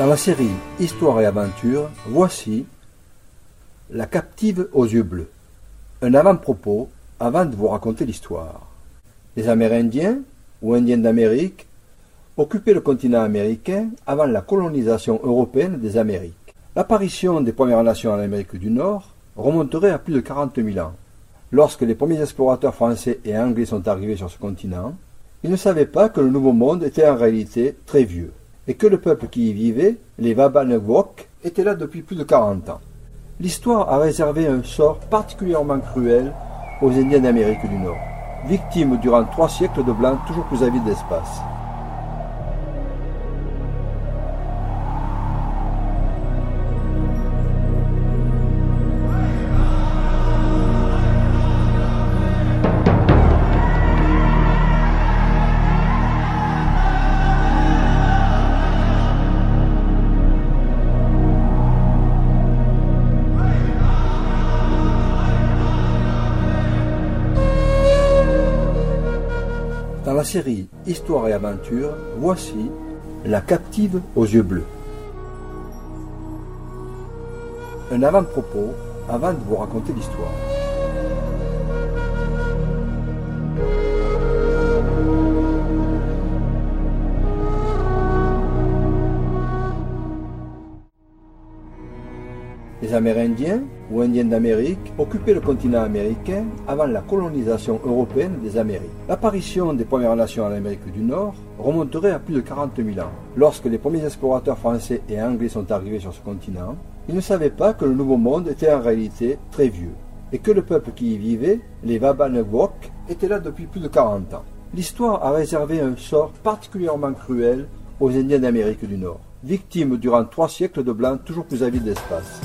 Dans la série Histoire et aventure, voici La captive aux yeux bleus. Un avant-propos avant de vous raconter l'histoire. Les Amérindiens, ou Indiens d'Amérique, occupaient le continent américain avant la colonisation européenne des Amériques. L'apparition des Premières Nations en Amérique du Nord remonterait à plus de 40 000 ans. Lorsque les premiers explorateurs français et anglais sont arrivés sur ce continent, ils ne savaient pas que le Nouveau Monde était en réalité très vieux, et que le peuple qui y vivait, les Wabanewok, était là depuis plus de 40 ans. L'histoire a réservé un sort particulièrement cruel aux Indiens d'Amérique du Nord, victimes durant trois siècles de blancs toujours plus avides d'espace. La série Histoire et aventure, voici La captive aux yeux bleus. Un avant-propos avant de vous raconter l'histoire. Les Amérindiens, ou Indiens d'Amérique, occupaient le continent américain avant la colonisation européenne des Amériques. L'apparition des Premières Nations en Amérique du Nord remonterait à plus de 40 000 ans. Lorsque les premiers explorateurs français et anglais sont arrivés sur ce continent, ils ne savaient pas que le Nouveau Monde était en réalité très vieux, et que le peuple qui y vivait, les Wabanewok, était là depuis plus de 40 ans. L'histoire a réservé un sort particulièrement cruel aux Indiens d'Amérique du Nord, victimes durant trois siècles de blancs toujours plus avides d'espace.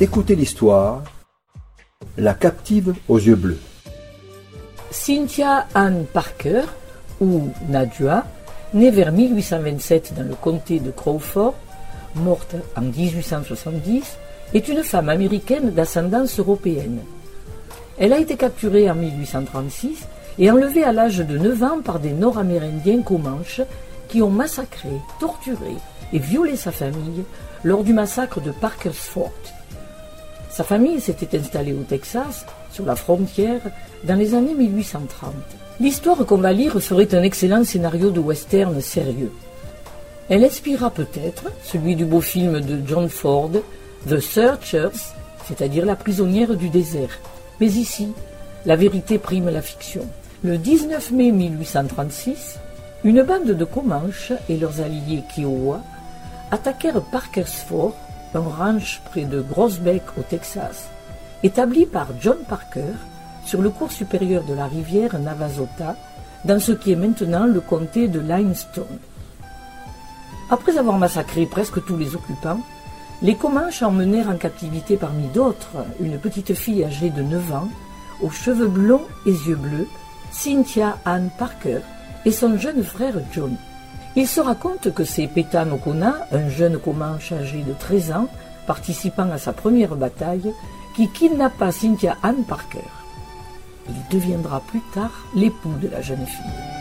Écoutez l'histoire La captive aux yeux bleus. Cynthia Ann Parker, ou Nadua, née vers 1827 dans le comté de Crawford, morte en 1870, est une femme américaine d'ascendance européenne. Elle a été capturée en 1836 et enlevée à l'âge de 9 ans par des Nord-Amérindiens Comanches qui ont massacré, torturé et violé sa famille lors du massacre de Parker's Fort. Sa famille s'était installée au Texas, sur la frontière, dans les années 1830. L'histoire qu'on va lire serait un excellent scénario de western sérieux. Elle inspira peut-être celui du beau film de John Ford, The Searchers, c'est-à-dire la prisonnière du désert. Mais ici, la vérité prime la fiction. Le 19 mai 1836, une bande de Comanches et leurs alliés Kiowa attaquèrent Parker's Fort, un ranch près de Grossbeck au Texas, établi par John Parker sur le cours supérieur de la rivière Navasota, dans ce qui est maintenant le comté de Limestone. Après avoir massacré presque tous les occupants, les Comanches emmenèrent en captivité parmi d'autres une petite fille âgée de 9 ans, aux cheveux blonds et yeux bleus, Cynthia Ann Parker, et son jeune frère John. Il se raconte que c'est Petan Okona, un jeune Comanche âgé de 13 ans, participant à sa première bataille, qui kidnappa Cynthia Ann Parker. Il deviendra plus tard l'époux de la jeune fille.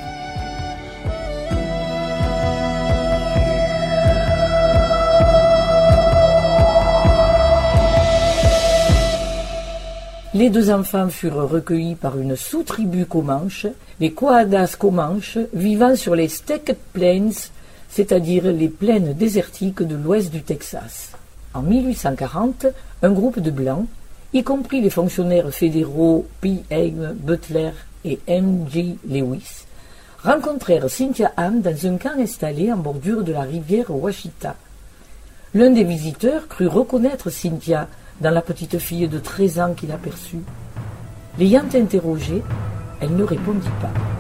Les deux enfants furent recueillis par une sous-tribu comanche, les Coadas comanches, vivant sur les Stecked Plains, c'est-à-dire les plaines désertiques de l'ouest du Texas. En 1840, un groupe de Blancs, y compris les fonctionnaires fédéraux P. Haim Butler et M. G. Lewis, rencontrèrent Cynthia Ann dans un camp installé en bordure de la rivière Washita. L'un des visiteurs crut reconnaître Cynthia dans la petite fille de treize ans qu'il aperçut. L'ayant interrogée, elle ne répondit pas.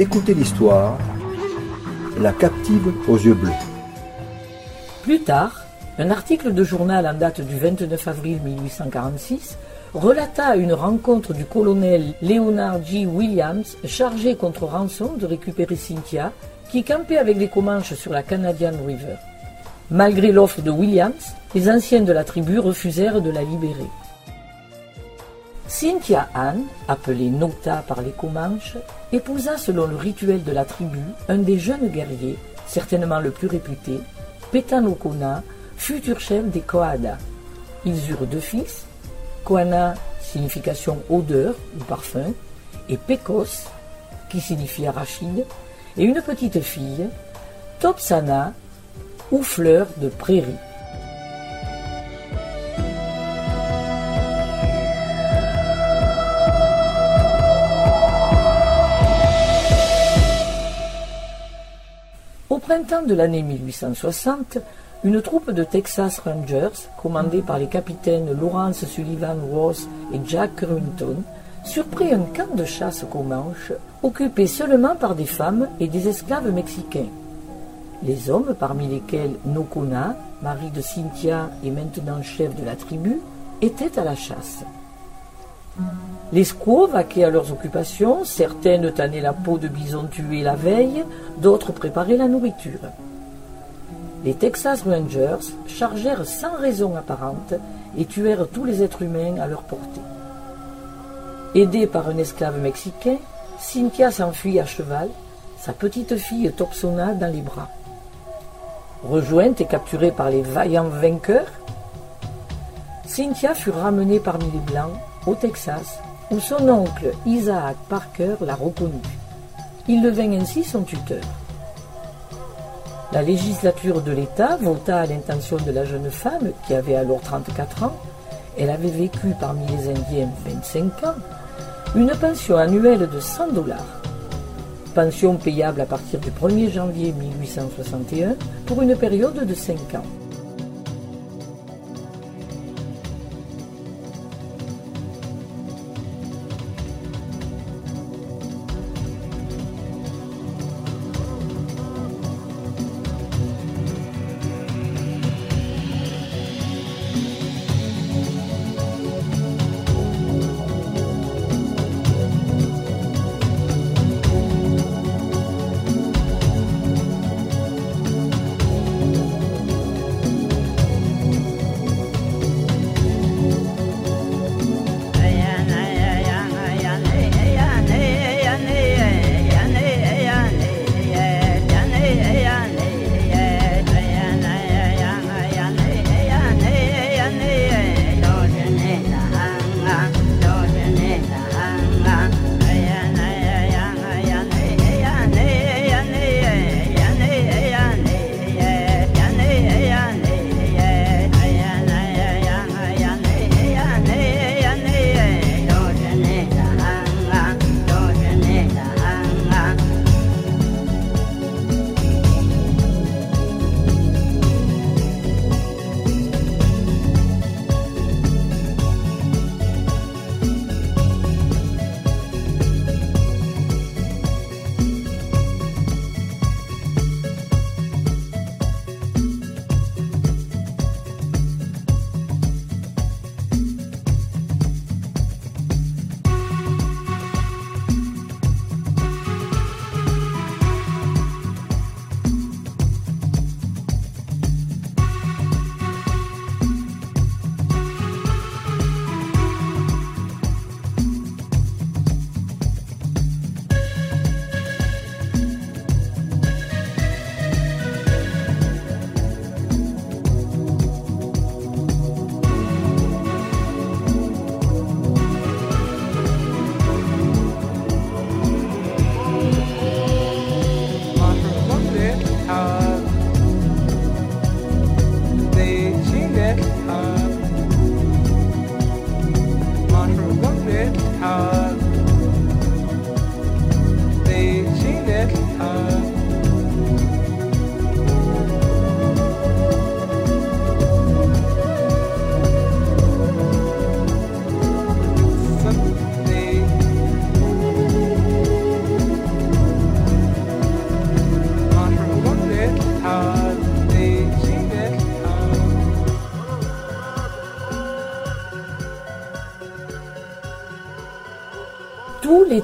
Écoutez l'histoire, la captive aux yeux bleus. Plus tard, un article de journal en date du 29 avril 1846 relata une rencontre du colonel Leonard G. Williams chargé contre rançon de récupérer Cynthia qui campait avec les Comanches sur la Canadian River. Malgré l'offre de Williams, les anciens de la tribu refusèrent de la libérer. Cynthia Anne, appelée Nota par les Comanches, épousa selon le rituel de la tribu un des jeunes guerriers, certainement le plus réputé, Petanokona, futur chef des Coada. Ils eurent deux fils, Koana, signification odeur ou parfum, et Pekos, qui signifie arachide, et une petite fille, Topsana, ou fleur de prairie. Printemps de l'année 1860, une troupe de Texas Rangers, commandée par les capitaines Lawrence Sullivan Ross et Jack Currington, surprit un camp de chasse Comanche, occupé seulement par des femmes et des esclaves mexicains. Les hommes, parmi lesquels Nokona, mari de Cynthia et maintenant chef de la tribu, étaient à la chasse. Les squaws vaquaient à leurs occupations, certaines tannaient la peau de bison tué la veille, d'autres préparaient la nourriture. Les Texas Rangers chargèrent sans raison apparente et tuèrent tous les êtres humains à leur portée. Aidée par un esclave mexicain, Cynthia s'enfuit à cheval, sa petite fille Topsona dans les bras. Rejointe et capturée par les vaillants vainqueurs, Cynthia fut ramenée parmi les Blancs au Texas, où son oncle Isaac Parker la reconnut. Il devint ainsi son tuteur. La législature de l'État vota à l'intention de la jeune femme, qui avait alors 34 ans, elle avait vécu parmi les Indiens 25 ans, une pension annuelle de 100 dollars pension payable à partir du 1er janvier 1861 pour une période de 5 ans.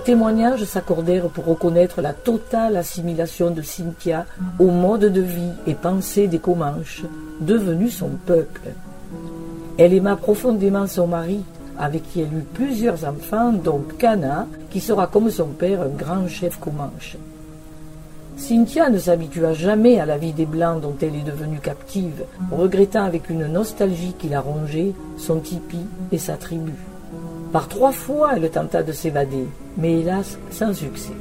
Témoignages s'accordèrent pour reconnaître la totale assimilation de Cynthia au mode de vie et pensée des Comanches, devenu son peuple. Elle aima profondément son mari, avec qui elle eut plusieurs enfants, dont Cana, qui sera comme son père un grand chef Comanche. Cynthia ne s'habitua jamais à la vie des Blancs dont elle est devenue captive, regrettant avec une nostalgie qui la rongeait son tipi et sa tribu. Par trois fois, elle tenta de s'évader, mais hélas sans succès.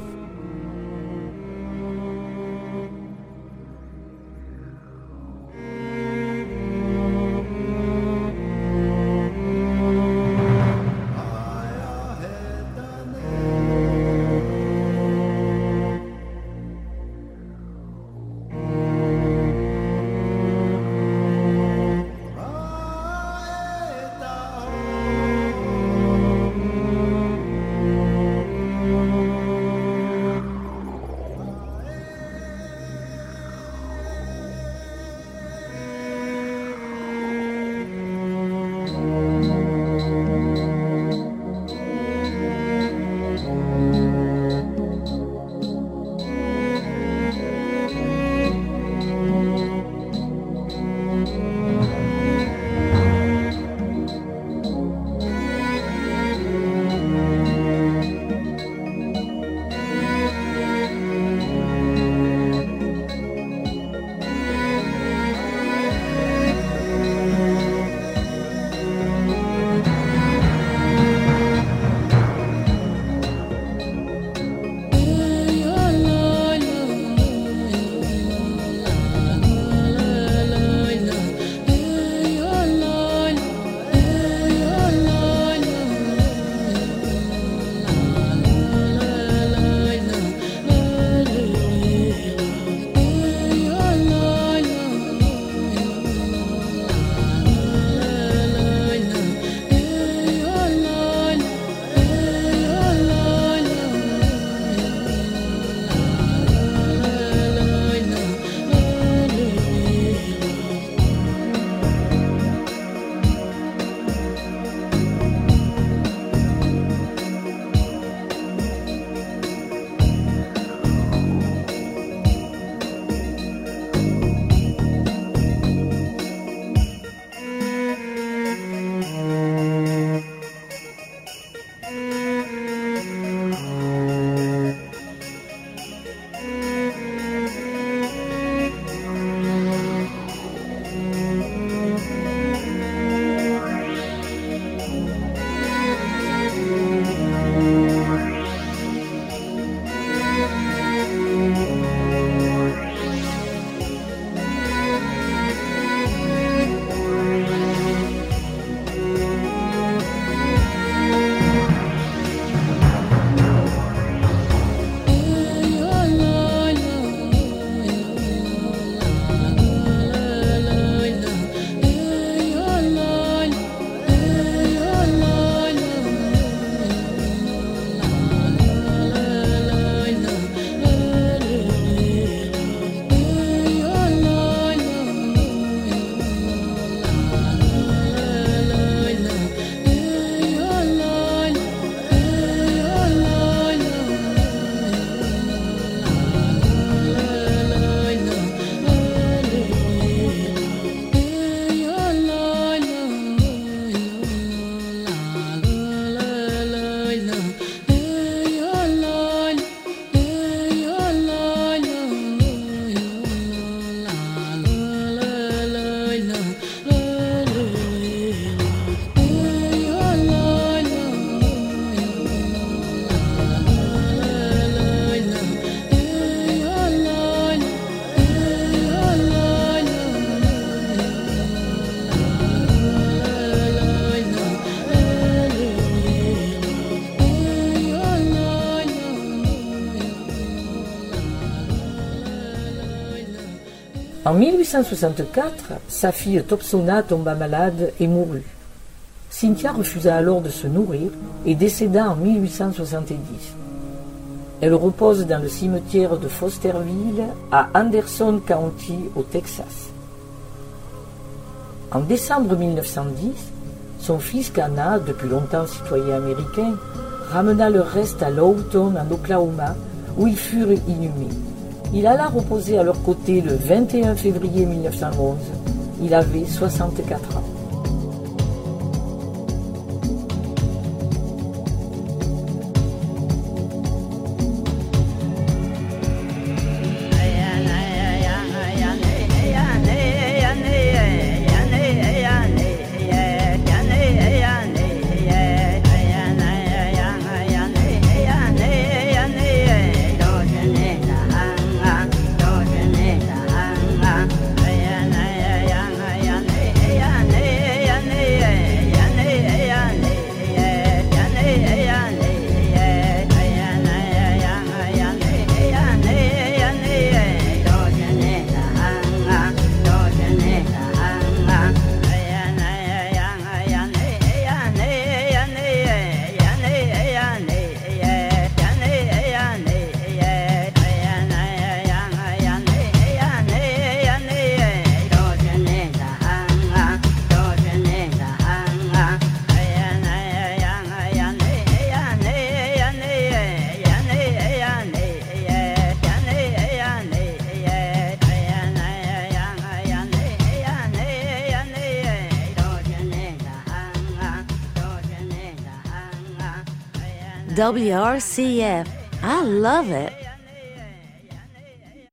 En 1864, sa fille Topsona tomba malade et mourut. Cynthia refusa alors de se nourrir et décéda en 1870. Elle repose dans le cimetière de Fosterville à Anderson County au Texas. En décembre 1910, son fils Cana, depuis longtemps citoyen américain, ramena le reste à Lawton en Oklahoma où ils furent inhumés. Il alla reposer à leur côté le 21 février 1911. Il avait 64 ans. WRCF. I love it.